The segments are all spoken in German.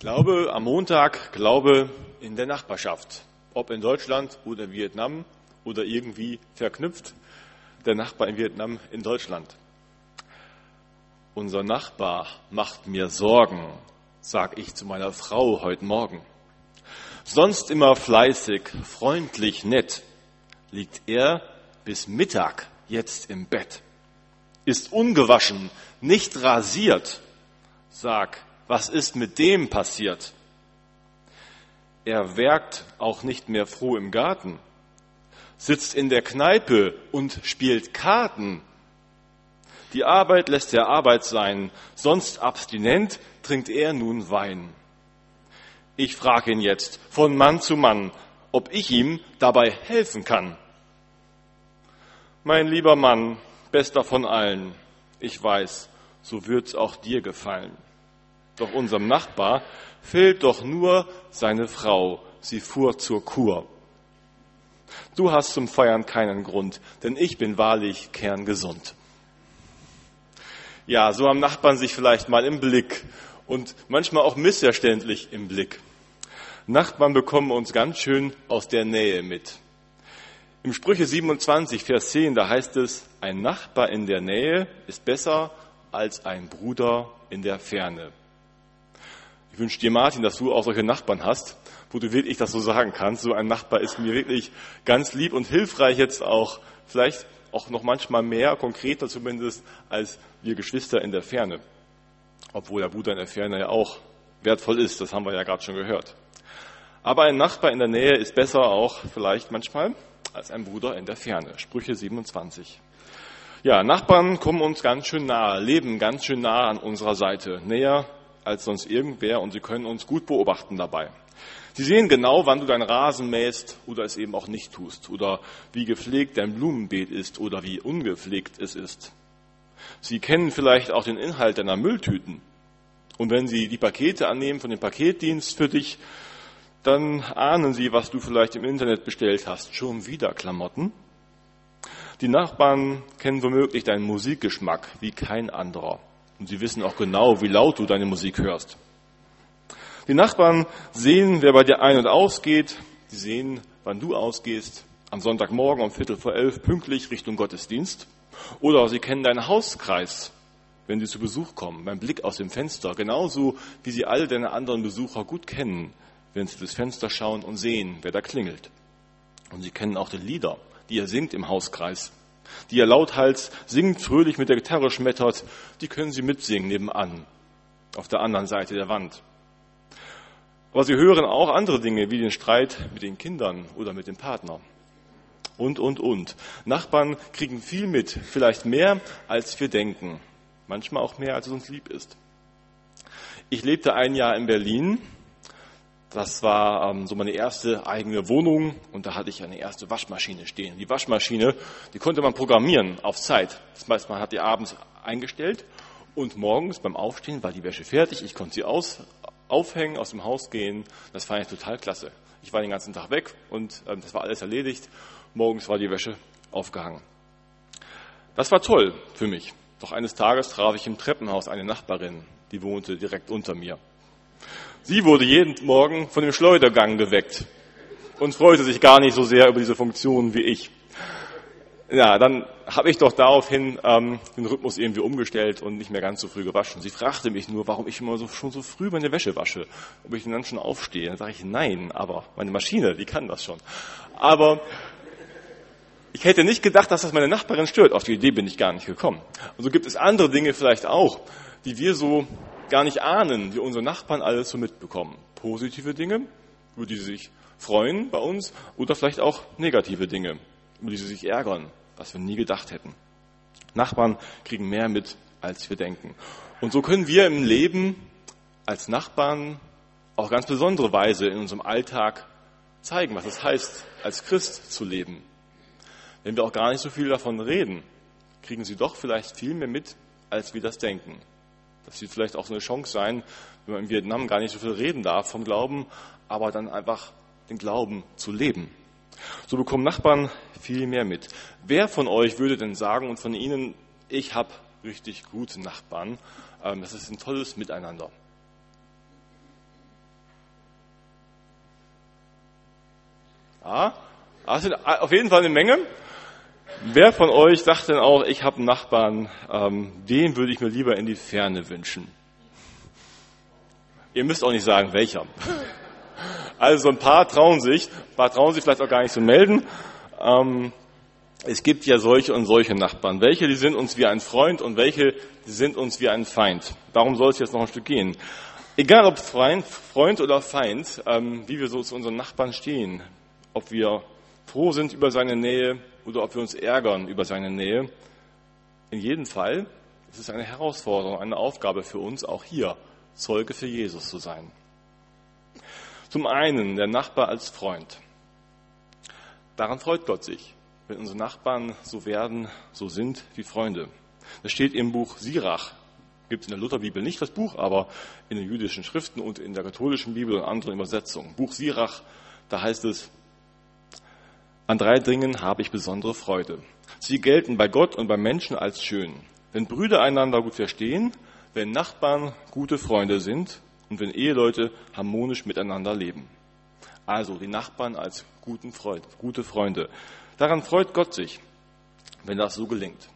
Glaube am Montag, Glaube in der Nachbarschaft. Ob in Deutschland oder Vietnam oder irgendwie verknüpft, der Nachbar in Vietnam in Deutschland. Unser Nachbar macht mir Sorgen, sag ich zu meiner Frau heute Morgen. Sonst immer fleißig, freundlich, nett, liegt er bis Mittag jetzt im Bett. Ist ungewaschen, nicht rasiert. Sag, was ist mit dem passiert? Er werkt auch nicht mehr froh im Garten, sitzt in der Kneipe und spielt Karten. Die Arbeit lässt er Arbeit sein, sonst abstinent trinkt er nun Wein. Ich frage ihn jetzt von Mann zu Mann, ob ich ihm dabei helfen kann. Mein lieber Mann, bester von allen, ich weiß, so wird's auch dir gefallen. Doch unserem Nachbar fehlt doch nur seine Frau, sie fuhr zur Kur. Du hast zum Feiern keinen Grund, denn ich bin wahrlich kerngesund. Ja, so haben Nachbarn sich vielleicht mal im Blick und manchmal auch missverständlich im Blick. Nachbarn bekommen uns ganz schön aus der Nähe mit. Im Sprüche 27, Vers 10, da heißt es, ein Nachbar in der Nähe ist besser als ein Bruder in der Ferne. Ich wünsche dir, Martin, dass du auch solche Nachbarn hast, wo du wirklich das so sagen kannst. So ein Nachbar ist mir wirklich ganz lieb und hilfreich jetzt auch, vielleicht auch noch manchmal mehr, konkreter zumindest, als wir Geschwister in der Ferne. Obwohl der Bruder in der Ferne ja auch wertvoll ist, das haben wir ja gerade schon gehört. Aber ein Nachbar in der Nähe ist besser auch vielleicht manchmal als ein Bruder in der Ferne. Sprüche 27. Ja, Nachbarn kommen uns ganz schön nahe, leben ganz schön nah an unserer Seite, näher als sonst irgendwer und sie können uns gut beobachten dabei. Sie sehen genau, wann du deinen Rasen mähst oder es eben auch nicht tust oder wie gepflegt dein Blumenbeet ist oder wie ungepflegt es ist. Sie kennen vielleicht auch den Inhalt deiner Mülltüten. Und wenn Sie die Pakete annehmen von dem Paketdienst für dich, dann ahnen Sie, was du vielleicht im Internet bestellt hast. Schon wieder Klamotten? Die Nachbarn kennen womöglich deinen Musikgeschmack wie kein anderer. Und sie wissen auch genau, wie laut du deine Musik hörst. Die Nachbarn sehen, wer bei dir ein- und ausgeht. Sie sehen, wann du ausgehst. Am Sonntagmorgen um Viertel vor elf pünktlich Richtung Gottesdienst. Oder sie kennen deinen Hauskreis, wenn sie zu Besuch kommen, beim Blick aus dem Fenster. Genauso wie sie all deine anderen Besucher gut kennen, wenn sie durchs Fenster schauen und sehen, wer da klingelt. Und sie kennen auch die Lieder, die ihr singt im Hauskreis die ihr lauthals singt, fröhlich mit der Gitarre schmettert, die können Sie mitsingen nebenan, auf der anderen Seite der Wand. Aber Sie hören auch andere Dinge, wie den Streit mit den Kindern oder mit dem Partner. Und, und, und. Nachbarn kriegen viel mit, vielleicht mehr, als wir denken. Manchmal auch mehr, als es uns lieb ist. Ich lebte ein Jahr in Berlin das war ähm, so meine erste eigene Wohnung und da hatte ich eine erste Waschmaschine stehen. Die Waschmaschine, die konnte man programmieren auf Zeit. Das heißt, man hat die abends eingestellt und morgens beim Aufstehen war die Wäsche fertig. Ich konnte sie aus, aufhängen, aus dem Haus gehen. Das fand ich total klasse. Ich war den ganzen Tag weg und ähm, das war alles erledigt. Morgens war die Wäsche aufgehangen. Das war toll für mich. Doch eines Tages traf ich im Treppenhaus eine Nachbarin, die wohnte direkt unter mir. Sie wurde jeden Morgen von dem Schleudergang geweckt und freute sich gar nicht so sehr über diese Funktion wie ich. Ja, dann habe ich doch daraufhin ähm, den Rhythmus irgendwie umgestellt und nicht mehr ganz so früh gewaschen. Sie fragte mich nur, warum ich immer so, schon so früh meine Wäsche wasche, ob ich dann schon aufstehe. Dann sage ich, nein, aber meine Maschine, die kann das schon. Aber ich hätte nicht gedacht, dass das meine Nachbarin stört. Auf die Idee bin ich gar nicht gekommen. Und so gibt es andere Dinge vielleicht auch, die wir so gar nicht ahnen, wie unsere Nachbarn alles so mitbekommen. Positive Dinge, über die sie sich freuen bei uns, oder vielleicht auch negative Dinge, über die sie sich ärgern, was wir nie gedacht hätten. Nachbarn kriegen mehr mit, als wir denken. Und so können wir im Leben als Nachbarn auf ganz besondere Weise in unserem Alltag zeigen, was es heißt, als Christ zu leben. Wenn wir auch gar nicht so viel davon reden, kriegen sie doch vielleicht viel mehr mit, als wir das denken. Das wird vielleicht auch so eine Chance sein, wenn man in Vietnam gar nicht so viel reden darf vom Glauben, aber dann einfach den Glauben zu leben. So bekommen Nachbarn viel mehr mit. Wer von euch würde denn sagen und von Ihnen, ich habe richtig gute Nachbarn, ähm, das ist ein tolles Miteinander. Ja, das sind äh, auf jeden Fall eine Menge. Wer von euch sagt denn auch, ich habe einen Nachbarn, ähm, den würde ich mir lieber in die Ferne wünschen? Ihr müsst auch nicht sagen, welcher. Also ein paar trauen sich, ein paar trauen sich vielleicht auch gar nicht zu melden. Ähm, es gibt ja solche und solche Nachbarn. Welche, die sind uns wie ein Freund und welche, die sind uns wie ein Feind. Darum soll es jetzt noch ein Stück gehen. Egal ob Freund, Freund oder Feind, ähm, wie wir so zu unseren Nachbarn stehen, ob wir froh sind über seine Nähe oder ob wir uns ärgern über seine Nähe, in jedem Fall ist es eine Herausforderung, eine Aufgabe für uns, auch hier Zeuge für Jesus zu sein. Zum einen der Nachbar als Freund. Daran freut Gott sich wenn unsere Nachbarn so werden, so sind wie Freunde. Das steht im Buch Sirach. Gibt es in der Lutherbibel nicht das Buch, aber in den jüdischen Schriften und in der katholischen Bibel und anderen Übersetzungen. Buch Sirach, da heißt es, an drei Dingen habe ich besondere Freude. Sie gelten bei Gott und beim Menschen als schön. Wenn Brüder einander gut verstehen, wenn Nachbarn gute Freunde sind und wenn Eheleute harmonisch miteinander leben. Also die Nachbarn als guten Freund, gute Freunde. Daran freut Gott sich, wenn das so gelingt.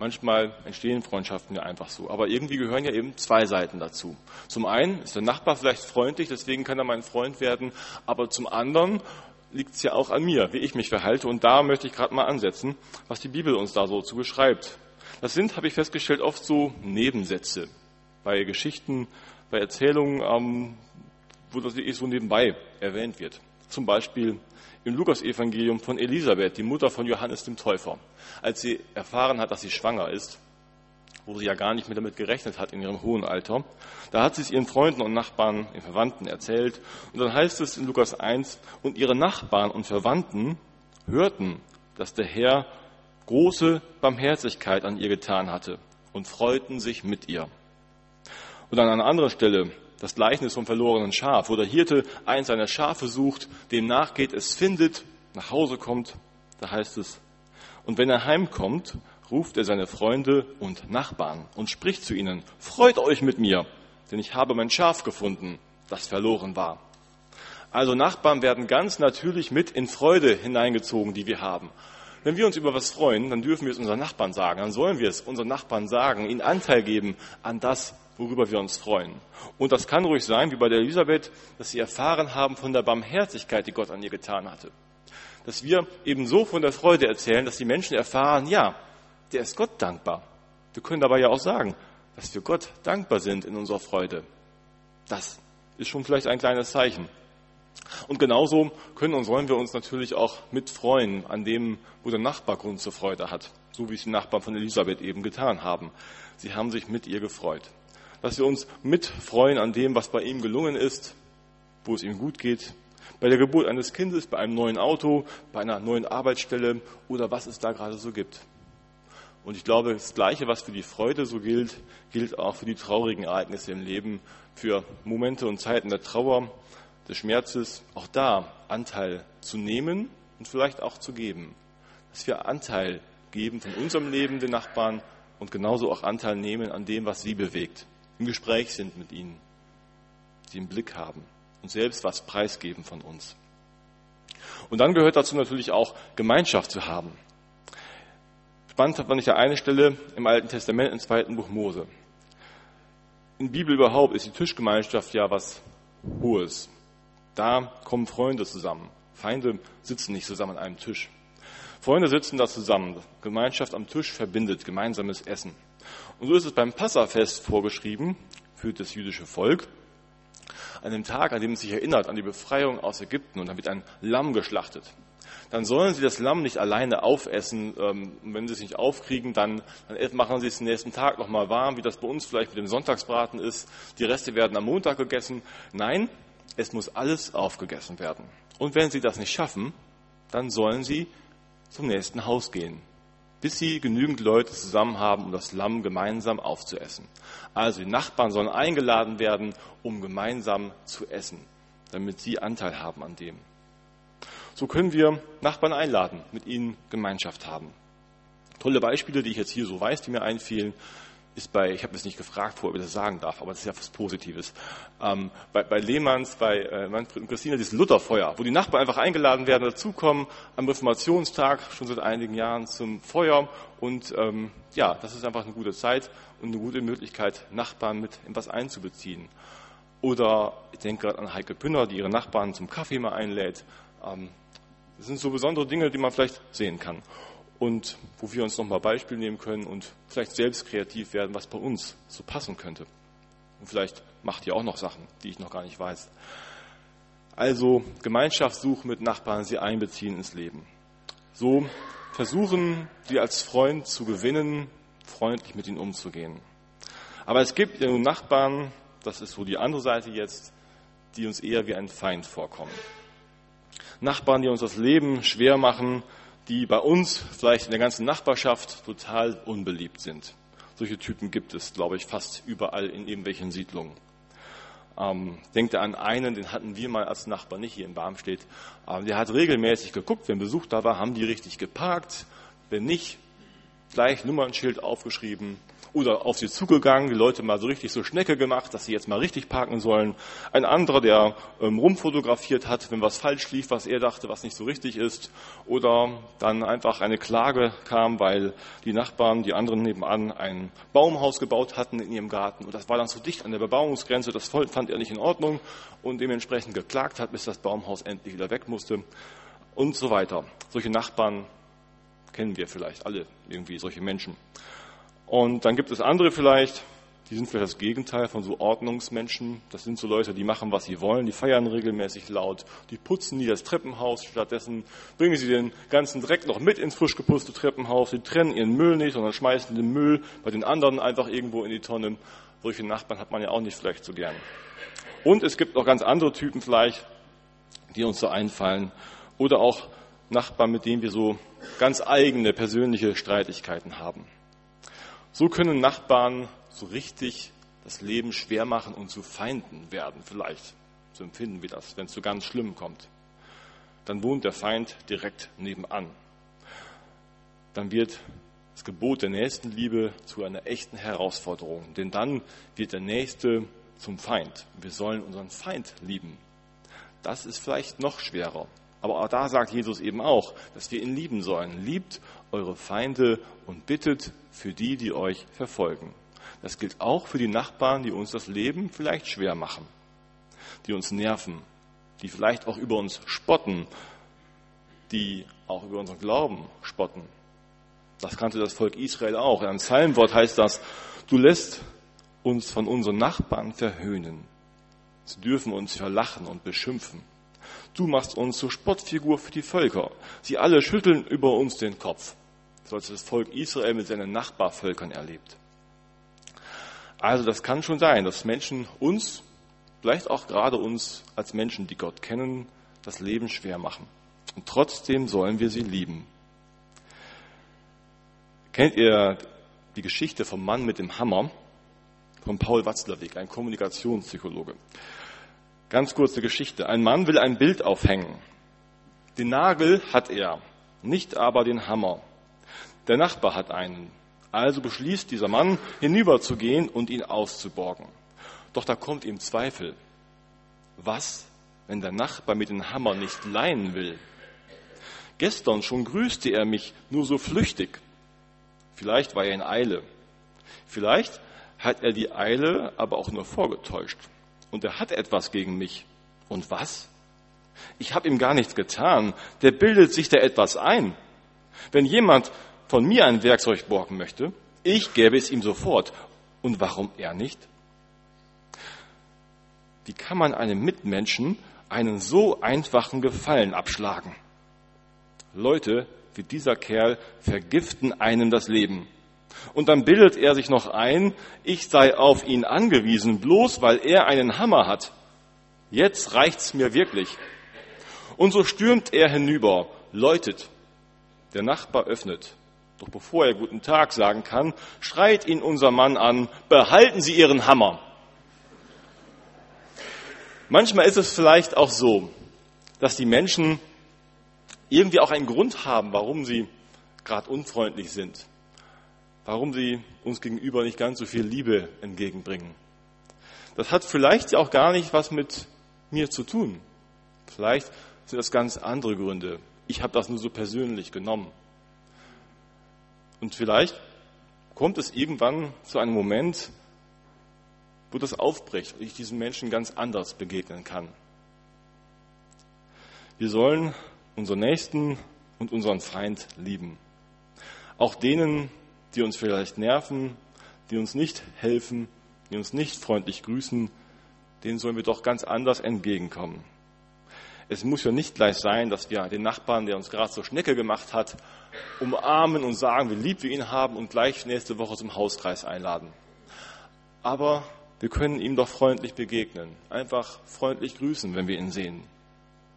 Manchmal entstehen Freundschaften ja einfach so, aber irgendwie gehören ja eben zwei Seiten dazu. Zum einen ist der Nachbar vielleicht freundlich, deswegen kann er mein Freund werden, aber zum anderen liegt es ja auch an mir, wie ich mich verhalte und da möchte ich gerade mal ansetzen, was die Bibel uns da so zu beschreibt. Das sind, habe ich festgestellt, oft so Nebensätze bei Geschichten, bei Erzählungen, ähm, wo das so nebenbei erwähnt wird. Zum Beispiel im Lukasevangelium von Elisabeth, die Mutter von Johannes dem Täufer, als sie erfahren hat, dass sie schwanger ist, wo sie ja gar nicht mehr damit gerechnet hat in ihrem hohen Alter. Da hat sie es ihren Freunden und Nachbarn, ihren Verwandten erzählt. Und dann heißt es in Lukas 1, und ihre Nachbarn und Verwandten hörten, dass der Herr große Barmherzigkeit an ihr getan hatte und freuten sich mit ihr. Und an einer anderen Stelle das Gleichnis vom verlorenen Schaf, wo der Hirte eins seiner Schafe sucht, dem nachgeht, es findet, nach Hause kommt, da heißt es, und wenn er heimkommt, ruft er seine Freunde und Nachbarn und spricht zu ihnen, freut euch mit mir, denn ich habe mein Schaf gefunden, das verloren war. Also Nachbarn werden ganz natürlich mit in Freude hineingezogen, die wir haben. Wenn wir uns über was freuen, dann dürfen wir es unseren Nachbarn sagen, dann sollen wir es unseren Nachbarn sagen, ihnen Anteil geben an das, worüber wir uns freuen. Und das kann ruhig sein, wie bei der Elisabeth, dass sie erfahren haben von der Barmherzigkeit, die Gott an ihr getan hatte. Dass wir eben so von der Freude erzählen, dass die Menschen erfahren, ja, der ist Gott dankbar. Wir können dabei ja auch sagen, dass wir Gott dankbar sind in unserer Freude. Das ist schon vielleicht ein kleines Zeichen. Und genauso können und sollen wir uns natürlich auch mitfreuen an dem, wo der Nachbar Grund zur Freude hat, so wie es die Nachbarn von Elisabeth eben getan haben. Sie haben sich mit ihr gefreut dass wir uns mitfreuen an dem, was bei ihm gelungen ist, wo es ihm gut geht, bei der Geburt eines Kindes, bei einem neuen Auto, bei einer neuen Arbeitsstelle oder was es da gerade so gibt. Und ich glaube, das Gleiche, was für die Freude so gilt, gilt auch für die traurigen Ereignisse im Leben, für Momente und Zeiten der Trauer, des Schmerzes, auch da Anteil zu nehmen und vielleicht auch zu geben. Dass wir Anteil geben von unserem Leben den Nachbarn und genauso auch Anteil nehmen an dem, was sie bewegt im Gespräch sind mit ihnen, sie im Blick haben und selbst was preisgeben von uns. Und dann gehört dazu natürlich auch Gemeinschaft zu haben. Spannend fand ich ja eine Stelle im Alten Testament, im zweiten Buch Mose. In der Bibel überhaupt ist die Tischgemeinschaft ja was Hohes. Da kommen Freunde zusammen. Feinde sitzen nicht zusammen an einem Tisch. Freunde sitzen da zusammen. Gemeinschaft am Tisch verbindet gemeinsames Essen. Und so ist es beim Passafest vorgeschrieben für das jüdische Volk. An dem Tag, an dem es sich erinnert an die Befreiung aus Ägypten und dann wird ein Lamm geschlachtet. Dann sollen sie das Lamm nicht alleine aufessen. Ähm, und wenn sie es nicht aufkriegen, dann, dann machen sie es den nächsten Tag nochmal warm, wie das bei uns vielleicht mit dem Sonntagsbraten ist. Die Reste werden am Montag gegessen. Nein, es muss alles aufgegessen werden. Und wenn sie das nicht schaffen, dann sollen sie zum nächsten Haus gehen bis sie genügend Leute zusammen haben, um das Lamm gemeinsam aufzuessen. Also die Nachbarn sollen eingeladen werden, um gemeinsam zu essen, damit sie Anteil haben an dem. So können wir Nachbarn einladen, mit ihnen Gemeinschaft haben. Tolle Beispiele, die ich jetzt hier so weiß, die mir einfielen, ist bei, ich habe es nicht gefragt ob ich das sagen darf, aber das ist ja was Positives. Ähm, bei, bei Lehmanns, bei äh, Manfred und Christina, dieses Lutherfeuer, wo die Nachbarn einfach eingeladen werden, dazukommen am Reformationstag, schon seit einigen Jahren zum Feuer. Und ähm, ja, das ist einfach eine gute Zeit und eine gute Möglichkeit, Nachbarn mit in was einzubeziehen. Oder ich denke gerade an Heike Pünner, die ihre Nachbarn zum Kaffee mal einlädt. Ähm, das sind so besondere Dinge, die man vielleicht sehen kann und wo wir uns nochmal Beispiel nehmen können und vielleicht selbst kreativ werden, was bei uns so passen könnte. Und vielleicht macht ihr auch noch Sachen, die ich noch gar nicht weiß. Also Gemeinschaftssuche mit Nachbarn, sie einbeziehen ins Leben. So versuchen, sie als Freund zu gewinnen, freundlich mit ihnen umzugehen. Aber es gibt ja nun Nachbarn, das ist so die andere Seite jetzt, die uns eher wie ein Feind vorkommen. Nachbarn, die uns das Leben schwer machen, die bei uns, vielleicht in der ganzen Nachbarschaft, total unbeliebt sind. Solche Typen gibt es, glaube ich, fast überall in irgendwelchen Siedlungen. Ähm, denkt an einen, den hatten wir mal als Nachbar nicht hier in Barmstedt. Ähm, der hat regelmäßig geguckt, wenn Besuch da war, haben die richtig geparkt. Wenn nicht, gleich Nummernschild aufgeschrieben, oder auf sie zugegangen, die Leute mal so richtig so Schnecke gemacht, dass sie jetzt mal richtig parken sollen. Ein anderer, der ähm, rumfotografiert hat, wenn was falsch lief, was er dachte, was nicht so richtig ist. Oder dann einfach eine Klage kam, weil die Nachbarn, die anderen nebenan, ein Baumhaus gebaut hatten in ihrem Garten. Und das war dann zu dicht an der Bebauungsgrenze, das fand er nicht in Ordnung und dementsprechend geklagt hat, bis das Baumhaus endlich wieder weg musste. Und so weiter. Solche Nachbarn kennen wir vielleicht alle irgendwie, solche Menschen. Und dann gibt es andere vielleicht, die sind vielleicht das Gegenteil von so Ordnungsmenschen. Das sind so Leute, die machen, was sie wollen, die feiern regelmäßig laut, die putzen nie das Treppenhaus. Stattdessen bringen sie den ganzen Dreck noch mit ins frisch geputzte Treppenhaus. Sie trennen ihren Müll nicht, sondern schmeißen den Müll bei den anderen einfach irgendwo in die Tonne. Solche Nachbarn hat man ja auch nicht vielleicht so gern. Und es gibt noch ganz andere Typen vielleicht, die uns so einfallen. Oder auch Nachbarn, mit denen wir so ganz eigene persönliche Streitigkeiten haben. So können Nachbarn so richtig das Leben schwer machen und zu Feinden werden, vielleicht. So empfinden wir das, wenn es so ganz schlimm kommt. Dann wohnt der Feind direkt nebenan. Dann wird das Gebot der Nächstenliebe zu einer echten Herausforderung, denn dann wird der Nächste zum Feind. Wir sollen unseren Feind lieben. Das ist vielleicht noch schwerer. Aber auch da sagt Jesus eben auch, dass wir ihn lieben sollen. Liebt eure Feinde und bittet für die, die euch verfolgen. Das gilt auch für die Nachbarn, die uns das Leben vielleicht schwer machen, die uns nerven, die vielleicht auch über uns spotten, die auch über unseren Glauben spotten. Das kannte das Volk Israel auch. In Psalmwort heißt das, du lässt uns von unseren Nachbarn verhöhnen. Sie dürfen uns verlachen und beschimpfen. Du machst uns zur Spottfigur für die Völker. Sie alle schütteln über uns den Kopf. So als das Volk Israel mit seinen Nachbarvölkern erlebt. Also das kann schon sein, dass Menschen uns, vielleicht auch gerade uns als Menschen, die Gott kennen, das Leben schwer machen. Und trotzdem sollen wir sie lieben. Kennt ihr die Geschichte vom Mann mit dem Hammer? Von Paul Watzlawick, ein Kommunikationspsychologe. Ganz kurze Geschichte. Ein Mann will ein Bild aufhängen. Den Nagel hat er, nicht aber den Hammer. Der Nachbar hat einen. Also beschließt dieser Mann, hinüberzugehen und ihn auszuborgen. Doch da kommt ihm Zweifel. Was, wenn der Nachbar mit dem Hammer nicht leihen will? Gestern schon grüßte er mich nur so flüchtig. Vielleicht war er in Eile. Vielleicht hat er die Eile aber auch nur vorgetäuscht und er hat etwas gegen mich. Und was? Ich habe ihm gar nichts getan. Der bildet sich da etwas ein. Wenn jemand von mir ein Werkzeug borgen möchte, ich gäbe es ihm sofort. Und warum er nicht? Wie kann man einem Mitmenschen einen so einfachen Gefallen abschlagen? Leute wie dieser Kerl vergiften einem das Leben. Und dann bildet er sich noch ein, ich sei auf ihn angewiesen, bloß weil er einen Hammer hat. Jetzt reicht's mir wirklich. Und so stürmt er hinüber, läutet. Der Nachbar öffnet. Doch bevor er guten Tag sagen kann, schreit ihn unser Mann an, behalten Sie Ihren Hammer. Manchmal ist es vielleicht auch so, dass die Menschen irgendwie auch einen Grund haben, warum sie gerade unfreundlich sind warum sie uns gegenüber nicht ganz so viel Liebe entgegenbringen. Das hat vielleicht auch gar nicht was mit mir zu tun. Vielleicht sind das ganz andere Gründe. Ich habe das nur so persönlich genommen. Und vielleicht kommt es irgendwann zu einem Moment, wo das aufbricht und ich diesen Menschen ganz anders begegnen kann. Wir sollen unseren Nächsten und unseren Feind lieben. Auch denen, die uns vielleicht nerven, die uns nicht helfen, die uns nicht freundlich grüßen, denen sollen wir doch ganz anders entgegenkommen. Es muss ja nicht gleich sein, dass wir den Nachbarn, der uns gerade zur Schnecke gemacht hat, umarmen und sagen, wie lieb wir ihn haben und gleich nächste Woche zum Hauskreis einladen. Aber wir können ihm doch freundlich begegnen, einfach freundlich grüßen, wenn wir ihn sehen.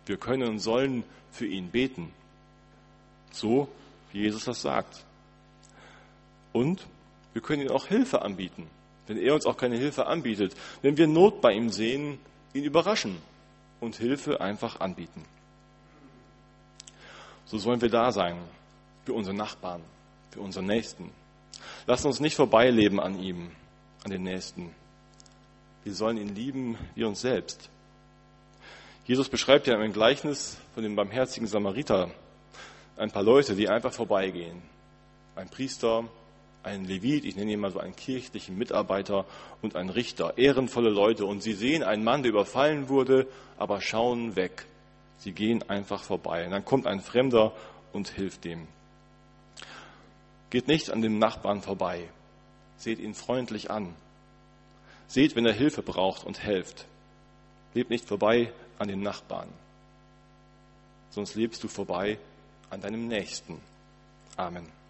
Wir können und sollen für ihn beten. So, wie Jesus das sagt. Und wir können ihm auch Hilfe anbieten. Wenn er uns auch keine Hilfe anbietet, wenn wir Not bei ihm sehen, ihn überraschen und Hilfe einfach anbieten. So sollen wir da sein für unsere Nachbarn, für unsere Nächsten. Lass uns nicht vorbeileben an ihm, an den Nächsten. Wir sollen ihn lieben wie uns selbst. Jesus beschreibt ja im Gleichnis von dem barmherzigen Samariter ein paar Leute, die einfach vorbeigehen. Ein Priester, ein Levit, ich nenne ihn mal so einen kirchlichen Mitarbeiter und ein Richter, ehrenvolle Leute. Und sie sehen einen Mann, der überfallen wurde, aber schauen weg. Sie gehen einfach vorbei. Und dann kommt ein Fremder und hilft dem. Geht nicht an dem Nachbarn vorbei. Seht ihn freundlich an. Seht, wenn er Hilfe braucht und helft. Lebt nicht vorbei an dem Nachbarn. Sonst lebst du vorbei an deinem Nächsten. Amen.